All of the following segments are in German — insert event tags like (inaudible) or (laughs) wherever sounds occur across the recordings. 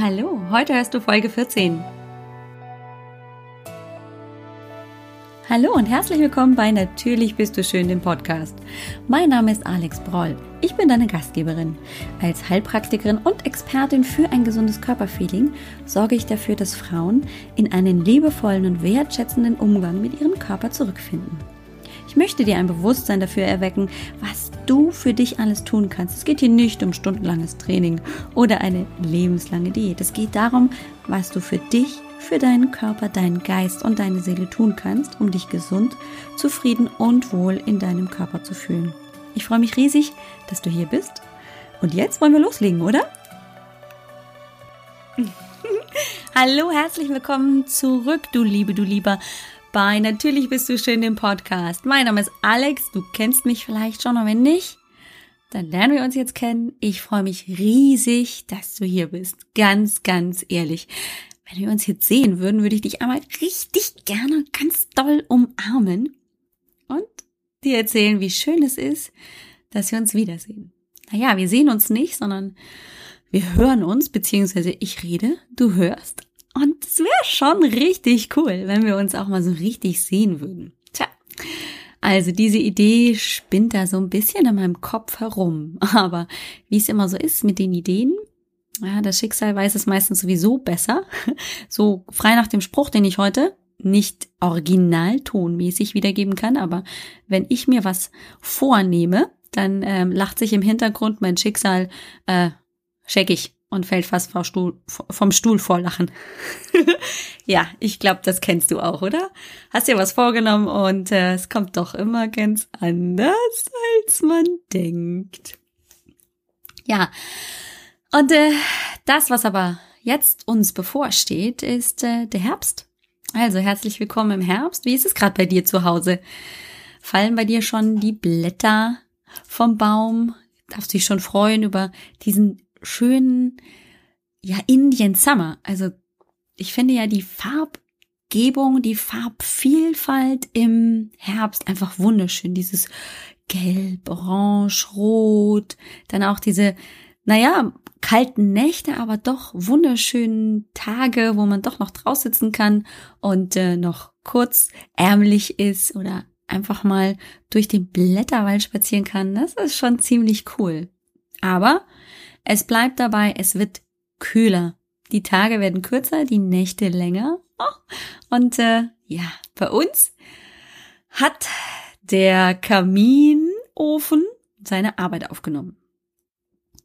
Hallo, heute hörst du Folge 14. Hallo und herzlich willkommen bei Natürlich bist du schön, dem Podcast. Mein Name ist Alex Broll. Ich bin deine Gastgeberin. Als Heilpraktikerin und Expertin für ein gesundes Körperfeeling sorge ich dafür, dass Frauen in einen liebevollen und wertschätzenden Umgang mit ihrem Körper zurückfinden. Ich möchte dir ein Bewusstsein dafür erwecken, was du für dich alles tun kannst. Es geht hier nicht um stundenlanges Training oder eine lebenslange Diät. Es geht darum, was du für dich, für deinen Körper, deinen Geist und deine Seele tun kannst, um dich gesund, zufrieden und wohl in deinem Körper zu fühlen. Ich freue mich riesig, dass du hier bist. Und jetzt wollen wir loslegen, oder? (laughs) Hallo, herzlich willkommen zurück, du Liebe, du Lieber bei Natürlich bist du schön im Podcast. Mein Name ist Alex, du kennst mich vielleicht schon, und wenn nicht, dann lernen wir uns jetzt kennen. Ich freue mich riesig, dass du hier bist. Ganz, ganz ehrlich. Wenn wir uns jetzt sehen würden, würde ich dich einmal richtig gerne ganz doll umarmen und dir erzählen, wie schön es ist, dass wir uns wiedersehen. Naja, wir sehen uns nicht, sondern wir hören uns, beziehungsweise ich rede, du hörst. Und es wäre schon richtig cool, wenn wir uns auch mal so richtig sehen würden. Tja. Also diese Idee spinnt da so ein bisschen in meinem Kopf herum. (laughs) Aber wie es immer so ist mit den Ideen, ja, das Schicksal weiß es meistens sowieso besser. (laughs) So frei nach dem Spruch, den ich heute nicht originaltonmäßig wiedergeben kann, aber wenn ich mir was vornehme, dann ähm, lacht sich im Hintergrund mein Schicksal äh, scheckig und fällt fast vom Stuhl, vor Lachen. (laughs) ja, ich glaube, das kennst du auch, oder? Hast dir was vorgenommen und äh, es kommt doch immer ganz anders, als man denkt. Ja, und äh, das, was aber jetzt uns bevorsteht, ist äh, der Herbst. Also herzlich willkommen im Herbst. Wie ist es gerade bei dir zu Hause? Fallen bei dir schon die Blätter vom Baum? Darfst du dich schon freuen über diesen schönen, ja, Indian Summer. Also ich finde ja die Farbgebung, die Farbvielfalt im Herbst einfach wunderschön. Dieses Gelb, Orange, Rot, dann auch diese, naja, kalten Nächte, aber doch wunderschönen Tage, wo man doch noch draus sitzen kann und äh, noch kurz ärmlich ist oder einfach mal durch den Blätterwald spazieren kann. Das ist schon ziemlich cool. Aber es bleibt dabei, es wird kühler. Die Tage werden kürzer, die Nächte länger. Oh, und äh, ja, bei uns hat der Kaminofen seine Arbeit aufgenommen.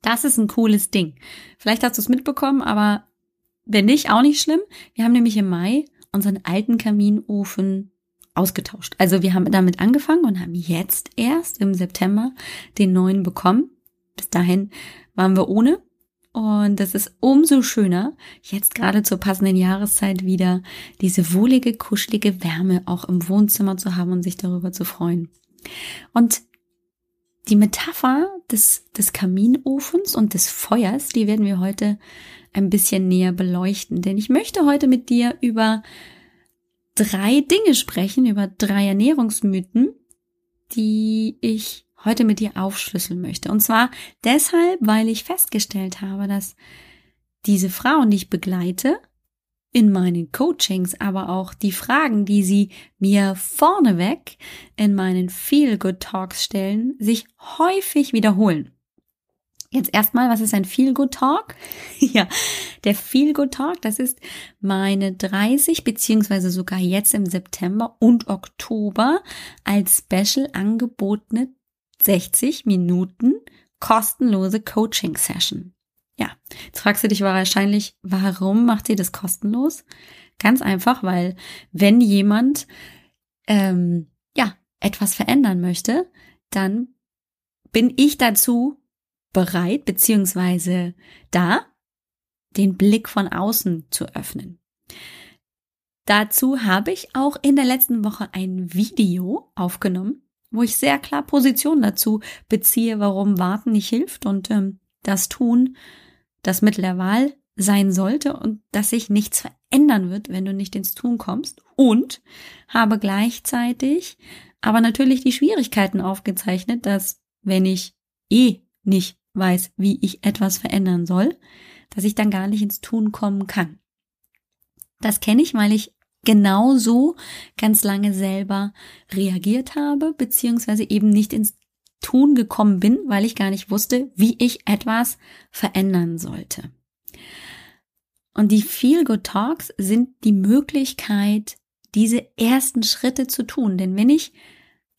Das ist ein cooles Ding. Vielleicht hast du es mitbekommen, aber wenn nicht, auch nicht schlimm. Wir haben nämlich im Mai unseren alten Kaminofen ausgetauscht. Also wir haben damit angefangen und haben jetzt erst im September den neuen bekommen. Bis dahin waren wir ohne. Und es ist umso schöner, jetzt gerade zur passenden Jahreszeit wieder diese wohlige, kuschelige Wärme auch im Wohnzimmer zu haben und sich darüber zu freuen. Und die Metapher des, des Kaminofens und des Feuers, die werden wir heute ein bisschen näher beleuchten. Denn ich möchte heute mit dir über drei Dinge sprechen, über drei Ernährungsmythen, die ich heute mit dir aufschlüsseln möchte. Und zwar deshalb, weil ich festgestellt habe, dass diese Frauen, die ich begleite, in meinen Coachings, aber auch die Fragen, die sie mir vorneweg in meinen Feel Good Talks stellen, sich häufig wiederholen. Jetzt erstmal, was ist ein Feel Good Talk? (laughs) ja, der Feel Good Talk, das ist meine 30 beziehungsweise sogar jetzt im September und Oktober als Special angebotene 60 Minuten kostenlose Coaching Session. Ja, jetzt fragst du dich wahrscheinlich, warum macht sie das kostenlos? Ganz einfach, weil wenn jemand ähm, ja etwas verändern möchte, dann bin ich dazu bereit beziehungsweise da, den Blick von außen zu öffnen. Dazu habe ich auch in der letzten Woche ein Video aufgenommen, wo ich sehr klar Position dazu beziehe, warum Warten nicht hilft und ähm, das Tun das Mittel der Wahl sein sollte und dass sich nichts verändern wird, wenn du nicht ins Tun kommst. Und habe gleichzeitig aber natürlich die Schwierigkeiten aufgezeichnet, dass wenn ich eh nicht weiß, wie ich etwas verändern soll, dass ich dann gar nicht ins Tun kommen kann. Das kenne ich, weil ich genauso ganz lange selber reagiert habe, beziehungsweise eben nicht ins Tun gekommen bin, weil ich gar nicht wusste, wie ich etwas verändern sollte. Und die Feel Good Talks sind die Möglichkeit, diese ersten Schritte zu tun. Denn wenn ich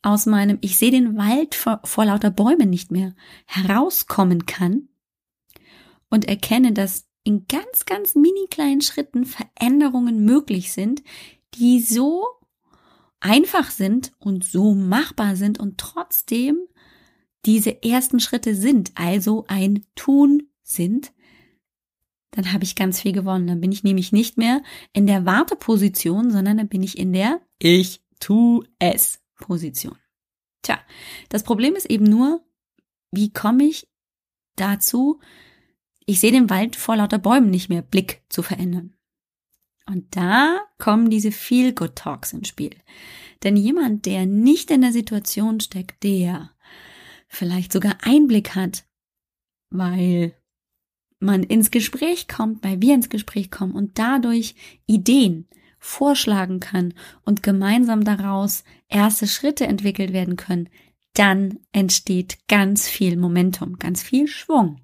aus meinem, ich sehe den Wald vor, vor lauter Bäumen nicht mehr, herauskommen kann und erkenne, dass in ganz, ganz mini kleinen Schritten Veränderungen möglich sind, die so einfach sind und so machbar sind und trotzdem diese ersten Schritte sind, also ein Tun sind, dann habe ich ganz viel gewonnen. Dann bin ich nämlich nicht mehr in der Warteposition, sondern dann bin ich in der Ich tu es Position. Tja, das Problem ist eben nur, wie komme ich dazu, ich sehe den Wald vor lauter Bäumen nicht mehr Blick zu verändern. Und da kommen diese Feel-Good Talks ins Spiel. Denn jemand, der nicht in der Situation steckt, der vielleicht sogar Einblick hat, weil man ins Gespräch kommt, weil wir ins Gespräch kommen und dadurch Ideen vorschlagen kann und gemeinsam daraus erste Schritte entwickelt werden können, dann entsteht ganz viel Momentum, ganz viel Schwung.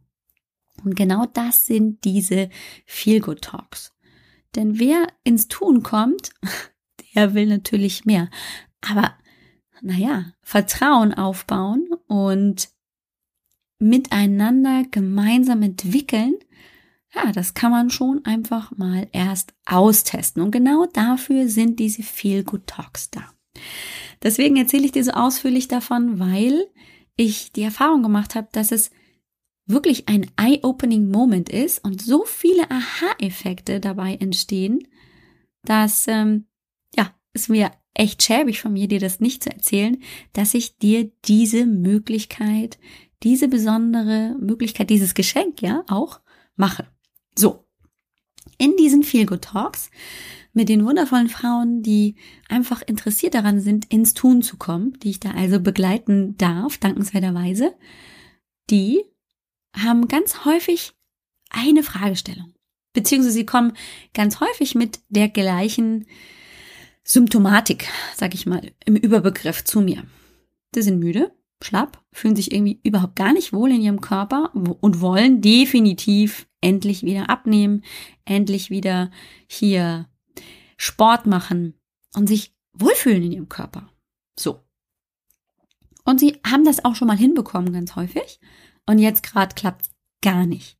Und genau das sind diese Feel-Good Talks. Denn wer ins Tun kommt, (laughs) der will natürlich mehr. Aber, naja, Vertrauen aufbauen und miteinander gemeinsam entwickeln, ja, das kann man schon einfach mal erst austesten. Und genau dafür sind diese Feel Good Talks da. Deswegen erzähle ich dir so ausführlich davon, weil ich die Erfahrung gemacht habe, dass es wirklich ein eye-opening Moment ist und so viele Aha-Effekte dabei entstehen, dass ähm, ja, es mir echt schäbig von mir, dir das nicht zu erzählen, dass ich dir diese Möglichkeit, diese besondere Möglichkeit, dieses Geschenk ja auch mache. So. In diesen Feel Good Talks mit den wundervollen Frauen, die einfach interessiert daran sind, ins Tun zu kommen, die ich da also begleiten darf, dankenswerterweise, die haben ganz häufig eine Fragestellung. Beziehungsweise sie kommen ganz häufig mit der gleichen Symptomatik, sag ich mal, im Überbegriff zu mir. Sie sind müde, schlapp, fühlen sich irgendwie überhaupt gar nicht wohl in ihrem Körper und wollen definitiv endlich wieder abnehmen, endlich wieder hier Sport machen und sich wohlfühlen in ihrem Körper. So. Und sie haben das auch schon mal hinbekommen, ganz häufig. Und jetzt gerade klappt gar nicht.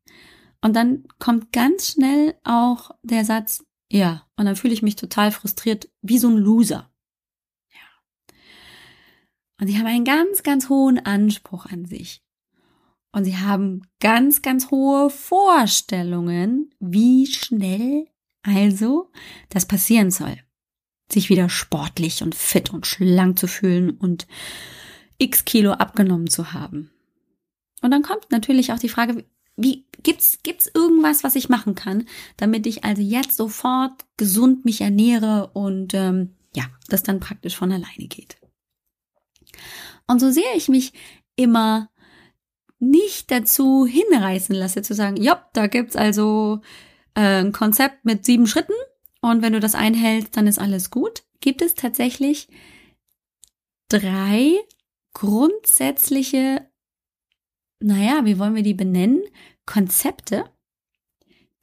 Und dann kommt ganz schnell auch der Satz, ja, und dann fühle ich mich total frustriert, wie so ein Loser. Ja. Und sie haben einen ganz, ganz hohen Anspruch an sich. Und sie haben ganz, ganz hohe Vorstellungen, wie schnell also das passieren soll. Sich wieder sportlich und fit und schlank zu fühlen und x Kilo abgenommen zu haben. Und dann kommt natürlich auch die Frage, wie gibt's gibt's irgendwas, was ich machen kann, damit ich also jetzt sofort gesund mich ernähre und ähm, ja, das dann praktisch von alleine geht. Und so sehr ich mich immer nicht dazu hinreißen lasse zu sagen, ja, da gibt's also äh, ein Konzept mit sieben Schritten und wenn du das einhältst, dann ist alles gut, gibt es tatsächlich drei grundsätzliche, naja, wie wollen wir die benennen? Konzepte,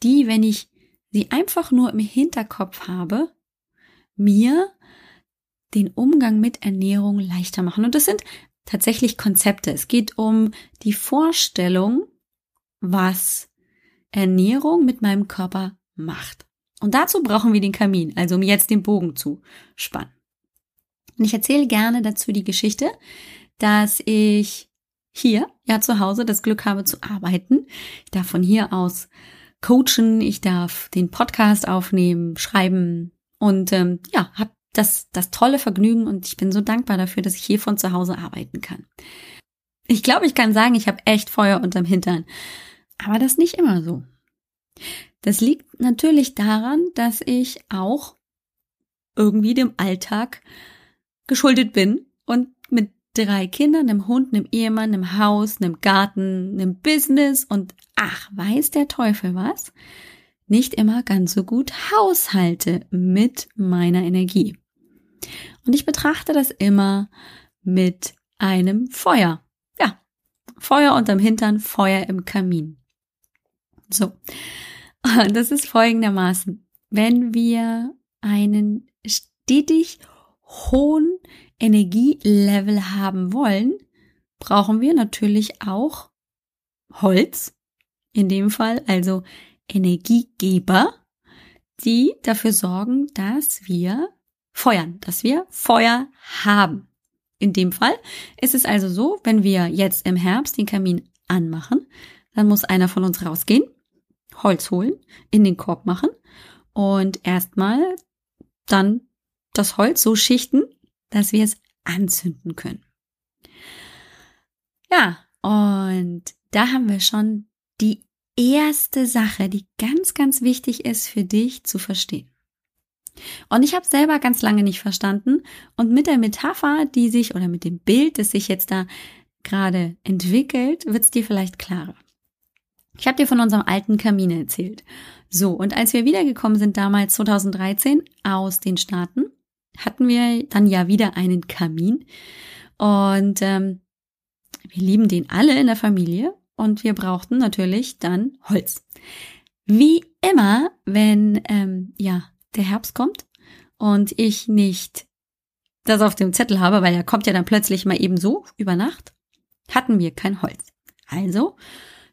die, wenn ich sie einfach nur im Hinterkopf habe, mir den Umgang mit Ernährung leichter machen. Und das sind tatsächlich Konzepte. Es geht um die Vorstellung, was Ernährung mit meinem Körper macht. Und dazu brauchen wir den Kamin, also um jetzt den Bogen zu spannen. Und ich erzähle gerne dazu die Geschichte, dass ich hier, ja zu Hause, das Glück habe zu arbeiten. Ich darf von hier aus coachen, ich darf den Podcast aufnehmen, schreiben und ähm, ja, habe das, das tolle Vergnügen und ich bin so dankbar dafür, dass ich hier von zu Hause arbeiten kann. Ich glaube, ich kann sagen, ich habe echt Feuer unterm Hintern. Aber das nicht immer so. Das liegt natürlich daran, dass ich auch irgendwie dem Alltag geschuldet bin und mit drei Kindern, einem Hund, einem Ehemann, einem Haus, einem Garten, einem Business und ach, weiß der Teufel was? Nicht immer ganz so gut haushalte mit meiner Energie. Und ich betrachte das immer mit einem Feuer. Ja, Feuer unterm Hintern, Feuer im Kamin. So, (laughs) das ist folgendermaßen. Wenn wir einen stetig hohen Energielevel haben wollen, brauchen wir natürlich auch Holz, in dem Fall also Energiegeber, die dafür sorgen, dass wir feuern, dass wir Feuer haben. In dem Fall ist es also so, wenn wir jetzt im Herbst den Kamin anmachen, dann muss einer von uns rausgehen, Holz holen, in den Korb machen und erstmal dann das Holz so schichten, dass wir es anzünden können. Ja, und da haben wir schon die erste Sache, die ganz, ganz wichtig ist für dich zu verstehen. Und ich habe selber ganz lange nicht verstanden und mit der Metapher, die sich oder mit dem Bild, das sich jetzt da gerade entwickelt, wird es dir vielleicht klarer. Ich habe dir von unserem alten Kamin erzählt. So, und als wir wiedergekommen sind damals 2013 aus den Staaten, hatten wir dann ja wieder einen Kamin. Und ähm, wir lieben den alle in der Familie und wir brauchten natürlich dann Holz. Wie immer, wenn ähm, ja der Herbst kommt und ich nicht das auf dem Zettel habe, weil er kommt ja dann plötzlich mal eben so über Nacht, hatten wir kein Holz. Also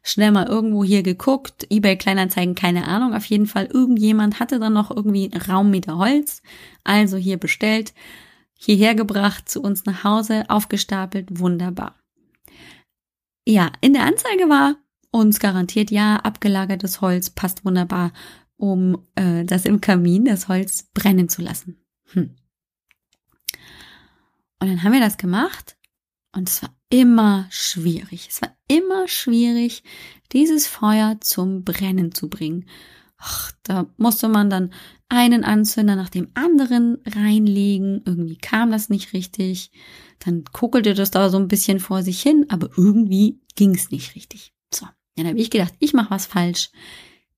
schnell mal irgendwo hier geguckt, eBay Kleinanzeigen, keine Ahnung, auf jeden Fall irgendjemand hatte dann noch irgendwie Raummeter Holz, also hier bestellt, hierher gebracht, zu uns nach Hause, aufgestapelt, wunderbar. Ja, in der Anzeige war uns garantiert, ja, abgelagertes Holz passt wunderbar, um äh, das im Kamin, das Holz brennen zu lassen. Hm. Und dann haben wir das gemacht und es war immer schwierig. Es war immer schwierig, dieses Feuer zum Brennen zu bringen. Ach, da musste man dann einen Anzünder nach dem anderen reinlegen. Irgendwie kam das nicht richtig. Dann kuckelte das da so ein bisschen vor sich hin, aber irgendwie ging es nicht richtig. So, dann habe ich gedacht, ich mache was falsch.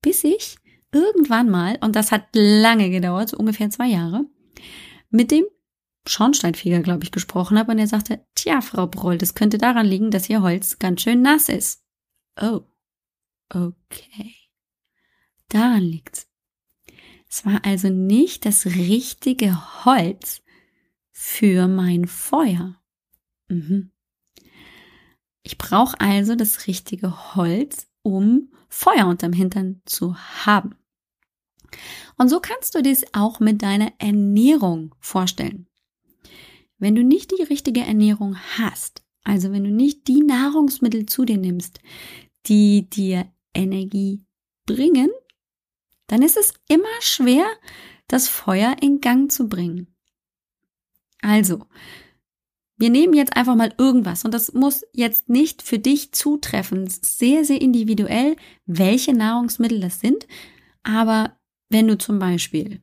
Bis ich irgendwann mal, und das hat lange gedauert, so ungefähr zwei Jahre, mit dem Schornsteinfeger, glaube ich, gesprochen habe und er sagte, tja, Frau Broll, das könnte daran liegen, dass Ihr Holz ganz schön nass ist. Oh, okay. Daran liegt's. Es war also nicht das richtige Holz für mein Feuer. Mhm. Ich brauche also das richtige Holz, um Feuer unterm Hintern zu haben. Und so kannst du dies auch mit deiner Ernährung vorstellen. Wenn du nicht die richtige Ernährung hast, also wenn du nicht die Nahrungsmittel zu dir nimmst, die dir Energie bringen, dann ist es immer schwer, das Feuer in Gang zu bringen. Also, wir nehmen jetzt einfach mal irgendwas und das muss jetzt nicht für dich zutreffen. Sehr, sehr individuell, welche Nahrungsmittel das sind. Aber wenn du zum Beispiel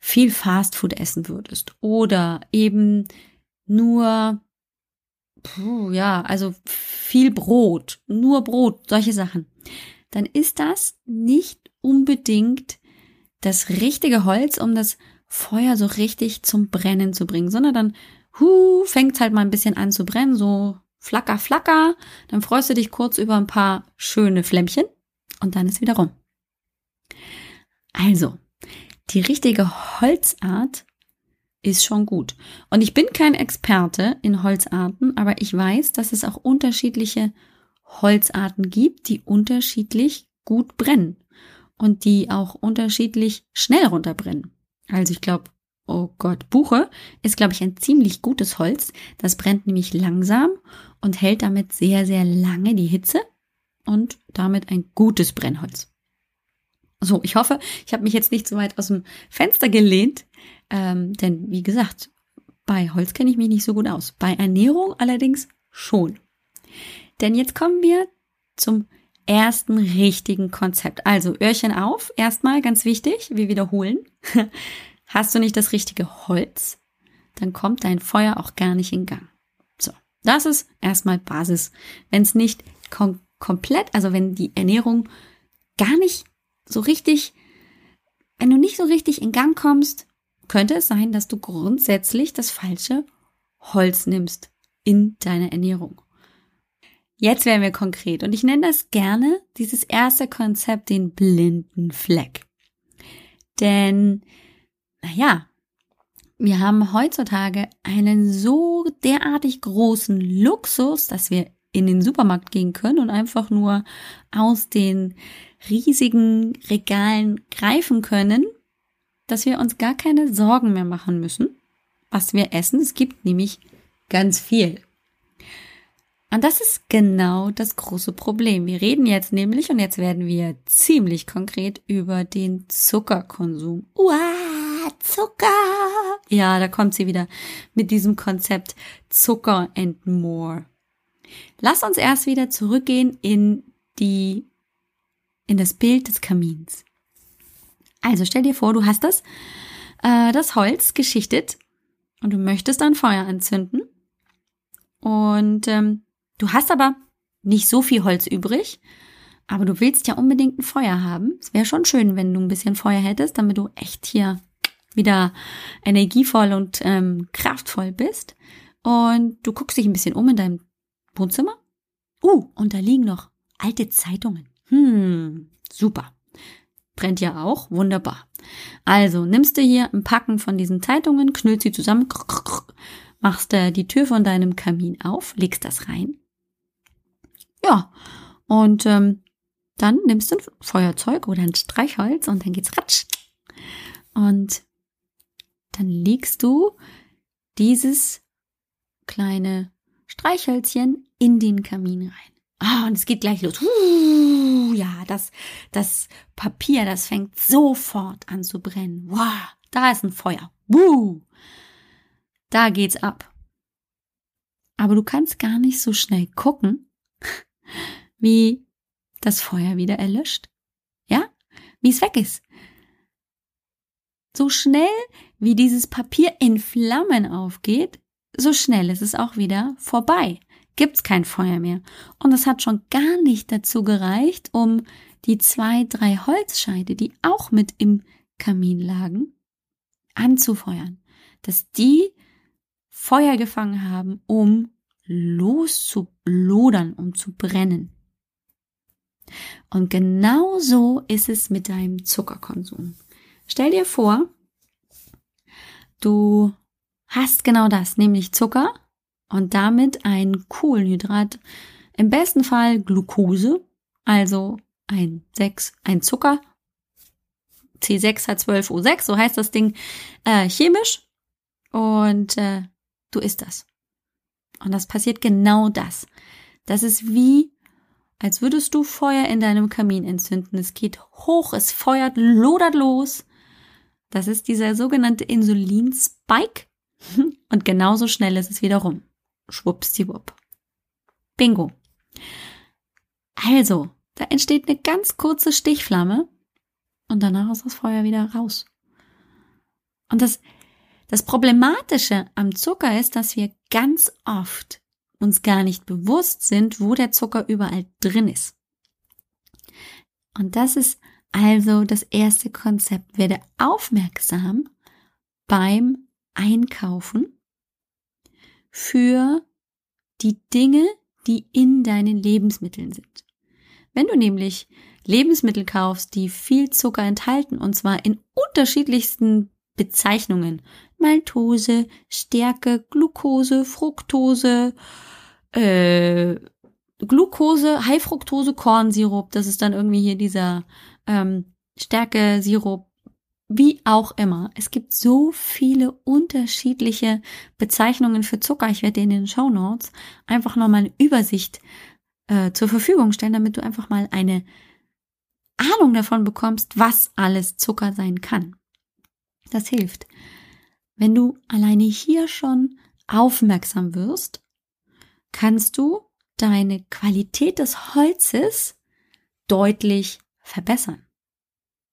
viel Fastfood essen würdest oder eben nur, puh, ja, also viel Brot, nur Brot, solche Sachen, dann ist das nicht unbedingt das richtige Holz, um das Feuer so richtig zum Brennen zu bringen, sondern dann hu, fängt halt mal ein bisschen an zu brennen, so flacker, flacker, dann freust du dich kurz über ein paar schöne Flämmchen und dann ist wieder rum. Also, die richtige Holzart ist schon gut. Und ich bin kein Experte in Holzarten, aber ich weiß, dass es auch unterschiedliche Holzarten gibt, die unterschiedlich gut brennen und die auch unterschiedlich schnell runterbrennen. Also ich glaube, oh Gott, Buche ist, glaube ich, ein ziemlich gutes Holz. Das brennt nämlich langsam und hält damit sehr, sehr lange die Hitze und damit ein gutes Brennholz. So, ich hoffe, ich habe mich jetzt nicht so weit aus dem Fenster gelehnt, ähm, denn wie gesagt, bei Holz kenne ich mich nicht so gut aus. Bei Ernährung allerdings schon. Denn jetzt kommen wir zum ersten richtigen Konzept. Also Öhrchen auf, erstmal ganz wichtig, wir wiederholen. (laughs) Hast du nicht das richtige Holz, dann kommt dein Feuer auch gar nicht in Gang. So, Das ist erstmal Basis. Wenn es nicht kom komplett, also wenn die Ernährung gar nicht so richtig, wenn du nicht so richtig in Gang kommst, könnte es sein, dass du grundsätzlich das falsche Holz nimmst in deiner Ernährung. Jetzt werden wir konkret und ich nenne das gerne dieses erste Konzept den blinden Fleck. Denn, naja, wir haben heutzutage einen so derartig großen Luxus, dass wir in den Supermarkt gehen können und einfach nur aus den riesigen Regalen greifen können, dass wir uns gar keine Sorgen mehr machen müssen, was wir essen. Es gibt nämlich ganz viel. Und das ist genau das große Problem. Wir reden jetzt nämlich, und jetzt werden wir ziemlich konkret über den Zuckerkonsum. Uah, Zucker! Ja, da kommt sie wieder mit diesem Konzept Zucker and more. Lass uns erst wieder zurückgehen in die, in das Bild des Kamins. Also stell dir vor, du hast das, äh, das Holz geschichtet und du möchtest ein Feuer anzünden. Und ähm, Du hast aber nicht so viel Holz übrig, aber du willst ja unbedingt ein Feuer haben. Es wäre schon schön, wenn du ein bisschen Feuer hättest, damit du echt hier wieder energievoll und ähm, kraftvoll bist. Und du guckst dich ein bisschen um in deinem Wohnzimmer. Uh, und da liegen noch alte Zeitungen. Hm, super. Brennt ja auch, wunderbar. Also nimmst du hier ein Packen von diesen Zeitungen, knüllst sie zusammen, machst äh, die Tür von deinem Kamin auf, legst das rein ja, und ähm, dann nimmst du ein Feuerzeug oder ein Streichholz und dann geht's ratsch. Und dann legst du dieses kleine Streichhölzchen in den Kamin rein. Ah, und es geht gleich los. Uh, ja, das, das Papier, das fängt sofort an zu brennen. Wow, da ist ein Feuer. Uh, da geht's ab. Aber du kannst gar nicht so schnell gucken, (laughs) wie das Feuer wieder erlöscht. Ja? Wie es weg ist. So schnell wie dieses Papier in Flammen aufgeht, so schnell ist es auch wieder vorbei. Gibt's kein Feuer mehr. Und es hat schon gar nicht dazu gereicht, um die zwei, drei Holzscheide, die auch mit im Kamin lagen, anzufeuern. Dass die Feuer gefangen haben, um loszulodern, um zu brennen. Und genau so ist es mit deinem Zuckerkonsum. Stell dir vor, du hast genau das, nämlich Zucker und damit ein Kohlenhydrat, im besten Fall Glucose, also ein 6, ein Zucker, C6H12O6, so heißt das Ding äh, chemisch und äh, du isst das. Und das passiert genau das. Das ist wie als würdest du Feuer in deinem Kamin entzünden. Es geht hoch, es feuert, lodert los. Das ist dieser sogenannte Insulinspike. (laughs) Und genauso schnell ist es wieder rum. Schwuppsdiwupp. Bingo. Also, da entsteht eine ganz kurze Stichflamme und danach ist das Feuer wieder raus. Und das, das Problematische am Zucker ist, dass wir ganz oft uns gar nicht bewusst sind, wo der Zucker überall drin ist. Und das ist also das erste Konzept. Werde aufmerksam beim Einkaufen für die Dinge, die in deinen Lebensmitteln sind. Wenn du nämlich Lebensmittel kaufst, die viel Zucker enthalten, und zwar in unterschiedlichsten Bezeichnungen, Maltose, Stärke, Glucose, Fructose, äh, Glucose, High-Fructose, Kornsirup, das ist dann irgendwie hier dieser ähm, Stärke-Sirup, wie auch immer. Es gibt so viele unterschiedliche Bezeichnungen für Zucker. Ich werde dir in den Show Notes einfach nochmal eine Übersicht äh, zur Verfügung stellen, damit du einfach mal eine Ahnung davon bekommst, was alles Zucker sein kann. Das hilft. Wenn du alleine hier schon aufmerksam wirst, kannst du deine Qualität des Holzes deutlich verbessern.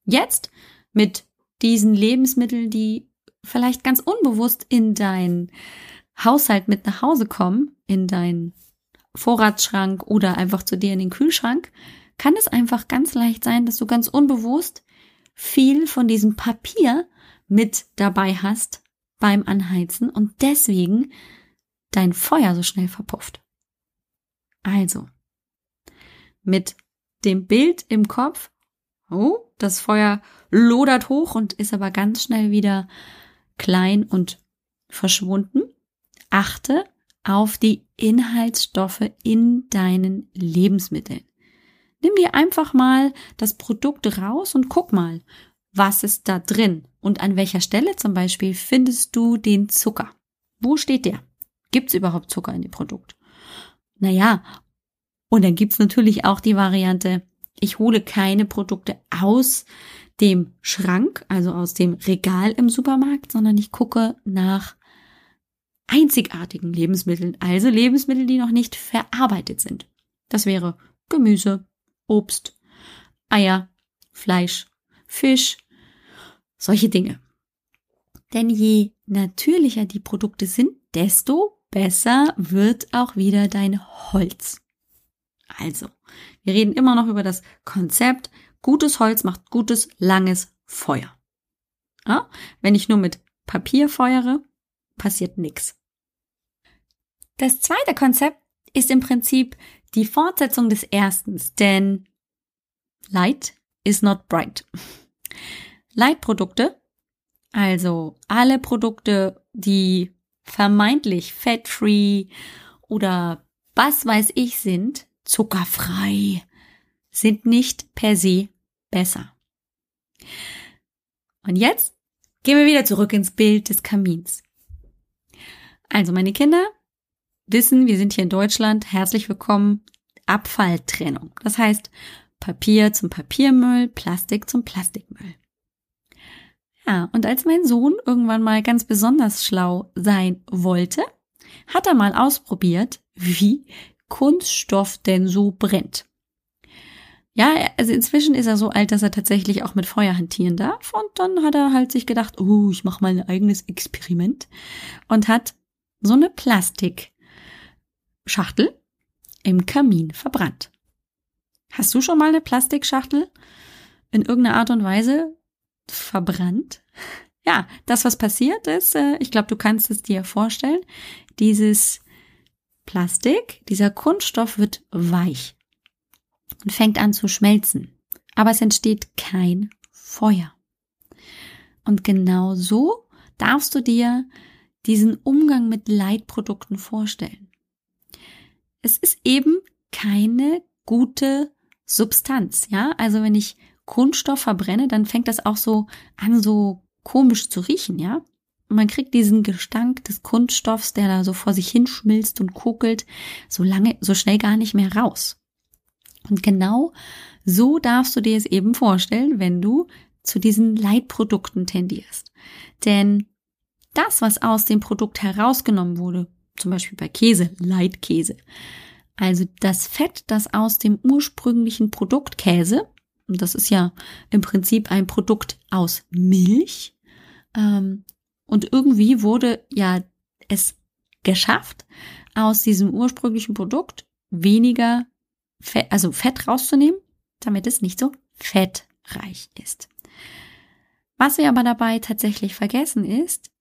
Jetzt mit diesen Lebensmitteln, die vielleicht ganz unbewusst in deinen Haushalt mit nach Hause kommen, in deinen Vorratsschrank oder einfach zu dir in den Kühlschrank, kann es einfach ganz leicht sein, dass du ganz unbewusst viel von diesem Papier mit dabei hast beim Anheizen und deswegen dein Feuer so schnell verpufft. Also, mit dem Bild im Kopf, oh, das Feuer lodert hoch und ist aber ganz schnell wieder klein und verschwunden. Achte auf die Inhaltsstoffe in deinen Lebensmitteln. Nimm dir einfach mal das Produkt raus und guck mal, was ist da drin und an welcher Stelle zum Beispiel findest du den Zucker. Wo steht der? Gibt es überhaupt Zucker in dem Produkt? Naja, und dann gibt's natürlich auch die Variante, ich hole keine Produkte aus dem Schrank, also aus dem Regal im Supermarkt, sondern ich gucke nach einzigartigen Lebensmitteln, also Lebensmittel, die noch nicht verarbeitet sind. Das wäre Gemüse, Obst, Eier, Fleisch, Fisch, solche Dinge. Denn je natürlicher die Produkte sind, desto besser wird auch wieder dein Holz. Also, wir reden immer noch über das Konzept, gutes Holz macht gutes, langes Feuer. Ja? Wenn ich nur mit Papier feuere, passiert nichts. Das zweite Konzept ist im Prinzip die Fortsetzung des erstens, denn Light is not bright. Light-Produkte, also alle Produkte, die vermeintlich fat-free oder was weiß ich sind, zuckerfrei, sind nicht per se besser. Und jetzt gehen wir wieder zurück ins Bild des Kamins. Also meine Kinder wissen, wir sind hier in Deutschland, herzlich willkommen, Abfalltrennung. Das heißt, Papier zum Papiermüll, Plastik zum Plastikmüll. Ja, und als mein Sohn irgendwann mal ganz besonders schlau sein wollte, hat er mal ausprobiert, wie Kunststoff denn so brennt. Ja, also inzwischen ist er so alt, dass er tatsächlich auch mit Feuer hantieren darf. Und dann hat er halt sich gedacht, oh, ich mache mal ein eigenes Experiment und hat so eine Plastikschachtel im Kamin verbrannt. Hast du schon mal eine Plastikschachtel in irgendeiner Art und Weise verbrannt? Ja, das, was passiert ist, äh, ich glaube, du kannst es dir vorstellen, dieses Plastik, dieser Kunststoff wird weich und fängt an zu schmelzen. Aber es entsteht kein Feuer. Und genau so darfst du dir diesen Umgang mit Leitprodukten vorstellen. Es ist eben keine gute Substanz, ja? Also wenn ich Kunststoff verbrenne, dann fängt das auch so an, so komisch zu riechen, ja? Man kriegt diesen Gestank des Kunststoffs, der da so vor sich hinschmilzt und kokelt, so lange, so schnell gar nicht mehr raus. Und genau so darfst du dir es eben vorstellen, wenn du zu diesen Leitprodukten tendierst. Denn das, was aus dem Produkt herausgenommen wurde, zum Beispiel bei Käse, Leitkäse, also das Fett, das aus dem ursprünglichen Produkt Käse, und das ist ja im Prinzip ein Produkt aus Milch, ähm, und irgendwie wurde ja es geschafft, aus diesem ursprünglichen Produkt weniger Fett, also Fett rauszunehmen, damit es nicht so fettreich ist. Was wir aber dabei tatsächlich vergessen ist,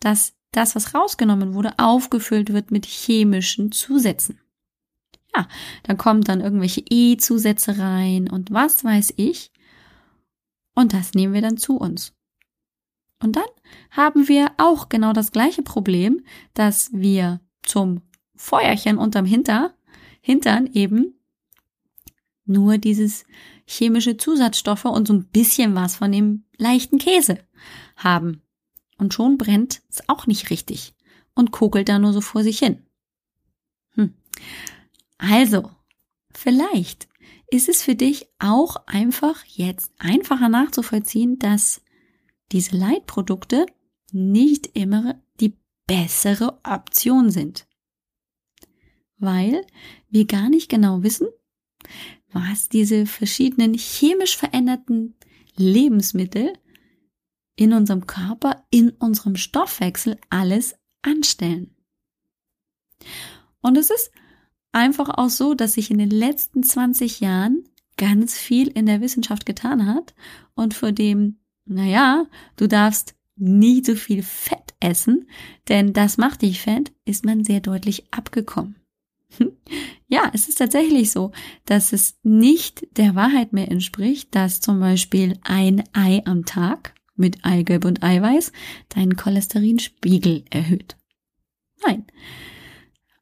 dass das, was rausgenommen wurde, aufgefüllt wird mit chemischen Zusätzen. Ja, dann kommen dann irgendwelche E-Zusätze rein und was weiß ich. Und das nehmen wir dann zu uns. Und dann haben wir auch genau das gleiche Problem, dass wir zum Feuerchen unterm Hinter, Hintern eben nur dieses chemische Zusatzstoffe und so ein bisschen was von dem leichten Käse haben. Und schon brennt es auch nicht richtig und kokelt da nur so vor sich hin. Hm. Also, vielleicht ist es für dich auch einfach jetzt einfacher nachzuvollziehen, dass diese Leitprodukte nicht immer die bessere Option sind. Weil wir gar nicht genau wissen, was diese verschiedenen chemisch veränderten Lebensmittel in unserem Körper, in unserem Stoffwechsel alles anstellen. Und es ist einfach auch so, dass sich in den letzten 20 Jahren ganz viel in der Wissenschaft getan hat und vor dem, naja, du darfst nie so viel Fett essen, denn das macht dich fett, ist man sehr deutlich abgekommen. (laughs) Ja, es ist tatsächlich so, dass es nicht der Wahrheit mehr entspricht, dass zum Beispiel ein Ei am Tag mit Eigelb und Eiweiß deinen Cholesterinspiegel erhöht. Nein.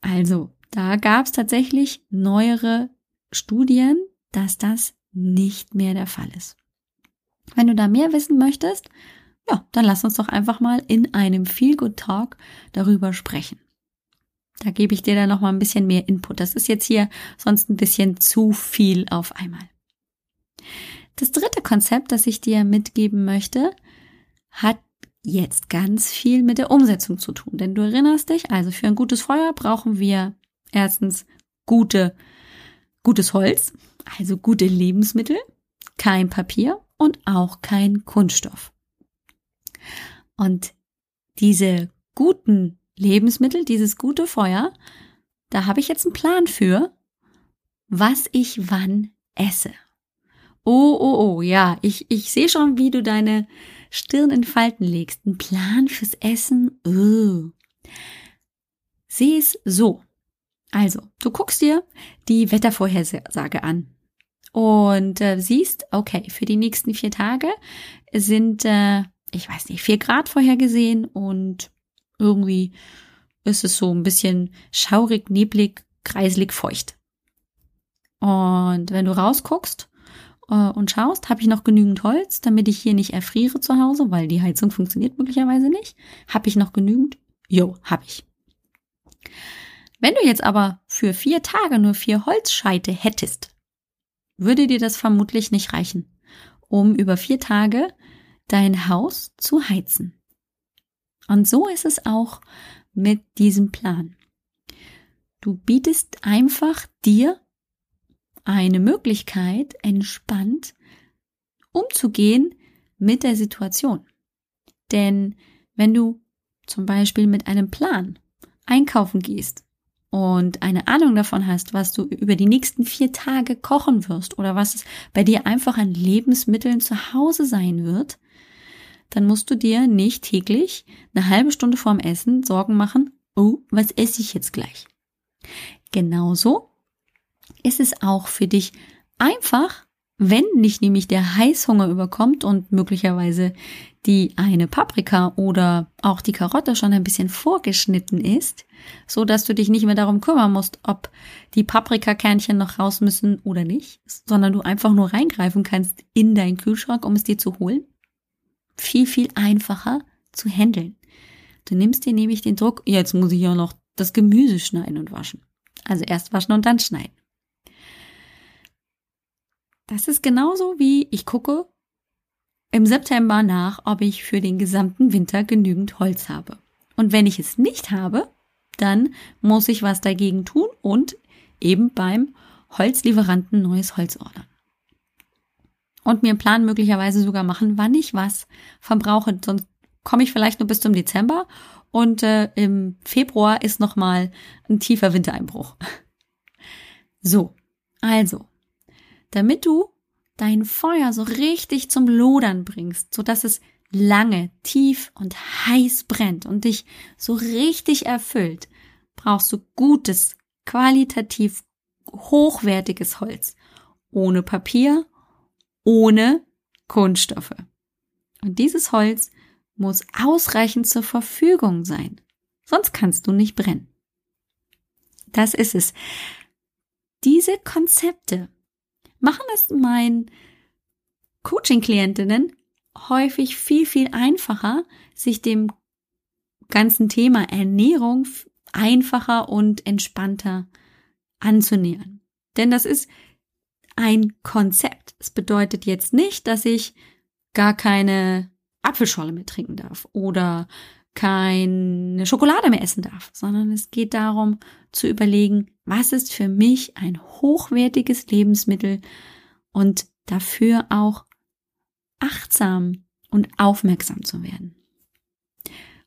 Also, da gab es tatsächlich neuere Studien, dass das nicht mehr der Fall ist. Wenn du da mehr wissen möchtest, ja, dann lass uns doch einfach mal in einem Feel Good Talk darüber sprechen. Da gebe ich dir dann noch mal ein bisschen mehr Input. Das ist jetzt hier sonst ein bisschen zu viel auf einmal. Das dritte Konzept, das ich dir mitgeben möchte, hat jetzt ganz viel mit der Umsetzung zu tun. Denn du erinnerst dich, also für ein gutes Feuer brauchen wir erstens gute, gutes Holz, also gute Lebensmittel, kein Papier und auch kein Kunststoff. Und diese guten Lebensmittel, dieses gute Feuer, da habe ich jetzt einen Plan für, was ich wann esse. Oh, oh, oh, ja, ich, ich sehe schon, wie du deine Stirn in Falten legst. Ein Plan fürs Essen? Oh. Sieh es so. Also, du guckst dir die Wettervorhersage an und äh, siehst, okay, für die nächsten vier Tage sind, äh, ich weiß nicht, vier Grad vorhergesehen und irgendwie ist es so ein bisschen schaurig, neblig, kreislig, feucht. Und wenn du rausguckst äh, und schaust, habe ich noch genügend Holz, damit ich hier nicht erfriere zu Hause, weil die Heizung funktioniert möglicherweise nicht. Habe ich noch genügend? Jo, habe ich. Wenn du jetzt aber für vier Tage nur vier Holzscheite hättest, würde dir das vermutlich nicht reichen, um über vier Tage dein Haus zu heizen. Und so ist es auch mit diesem Plan. Du bietest einfach dir eine Möglichkeit, entspannt umzugehen mit der Situation. Denn wenn du zum Beispiel mit einem Plan einkaufen gehst und eine Ahnung davon hast, was du über die nächsten vier Tage kochen wirst oder was es bei dir einfach an Lebensmitteln zu Hause sein wird, dann musst du dir nicht täglich eine halbe Stunde vorm Essen Sorgen machen, oh, was esse ich jetzt gleich? Genauso ist es auch für dich einfach, wenn nicht nämlich der Heißhunger überkommt und möglicherweise die eine Paprika oder auch die Karotte schon ein bisschen vorgeschnitten ist, so dass du dich nicht mehr darum kümmern musst, ob die Paprikakernchen noch raus müssen oder nicht, sondern du einfach nur reingreifen kannst in deinen Kühlschrank, um es dir zu holen. Viel, viel einfacher zu handeln. Du nimmst dir nämlich den Druck, jetzt muss ich ja noch das Gemüse schneiden und waschen. Also erst waschen und dann schneiden. Das ist genauso wie ich gucke im September nach, ob ich für den gesamten Winter genügend Holz habe. Und wenn ich es nicht habe, dann muss ich was dagegen tun und eben beim Holzlieferanten neues Holz ordern. Und mir einen Plan möglicherweise sogar machen, wann ich was verbrauche. Sonst komme ich vielleicht nur bis zum Dezember und äh, im Februar ist nochmal ein tiefer Wintereinbruch. (laughs) So, also, damit du dein Feuer so richtig zum Lodern bringst, so dass es lange, tief und heiß brennt und dich so richtig erfüllt, brauchst du gutes, qualitativ hochwertiges Holz. Ohne Papier, ohne Kunststoffe. Und dieses Holz muss ausreichend zur Verfügung sein. Sonst kannst du nicht brennen. Das ist es. Diese Konzepte machen es meinen Coaching-Klientinnen häufig viel, viel einfacher, sich dem ganzen Thema Ernährung einfacher und entspannter anzunähern. Denn das ist ein Konzept. Es bedeutet jetzt nicht, dass ich gar keine Apfelschorle mehr trinken darf oder keine Schokolade mehr essen darf, sondern es geht darum zu überlegen, was ist für mich ein hochwertiges Lebensmittel und dafür auch achtsam und aufmerksam zu werden.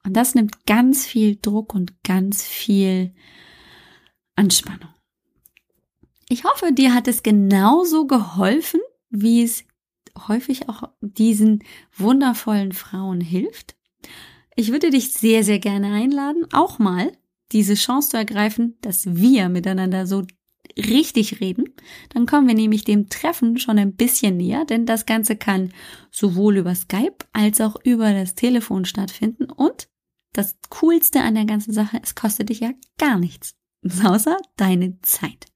Und das nimmt ganz viel Druck und ganz viel Anspannung. Ich hoffe, dir hat es genauso geholfen, wie es häufig auch diesen wundervollen Frauen hilft. Ich würde dich sehr, sehr gerne einladen, auch mal diese Chance zu ergreifen, dass wir miteinander so richtig reden. Dann kommen wir nämlich dem Treffen schon ein bisschen näher, denn das Ganze kann sowohl über Skype als auch über das Telefon stattfinden. Und das Coolste an der ganzen Sache, es kostet dich ja gar nichts, außer deine Zeit.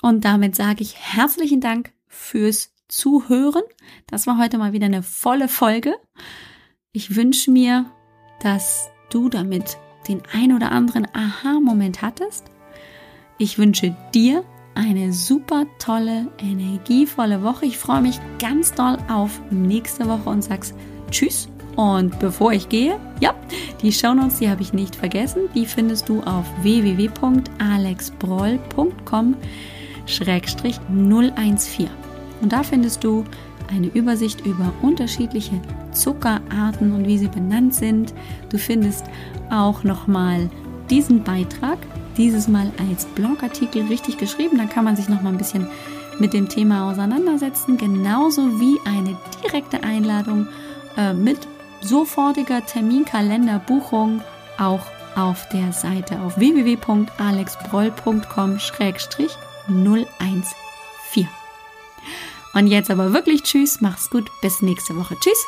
Und damit sage ich herzlichen Dank fürs Zuhören. Das war heute mal wieder eine volle Folge. Ich wünsche mir, dass du damit den ein oder anderen Aha-Moment hattest. Ich wünsche dir eine super tolle, energievolle Woche. Ich freue mich ganz doll auf nächste Woche und sag's Tschüss. Und bevor ich gehe, ja, die Shownotes, die habe ich nicht vergessen. Die findest du auf www.alexbroll.com. 014. Und da findest du eine Übersicht über unterschiedliche Zuckerarten und wie sie benannt sind. Du findest auch nochmal diesen Beitrag, dieses Mal als Blogartikel richtig geschrieben. Da kann man sich nochmal ein bisschen mit dem Thema auseinandersetzen, genauso wie eine direkte Einladung äh, mit sofortiger Terminkalenderbuchung auch auf der Seite auf www.alexbroll.com 014. Und jetzt aber wirklich Tschüss, mach's gut, bis nächste Woche. Tschüss.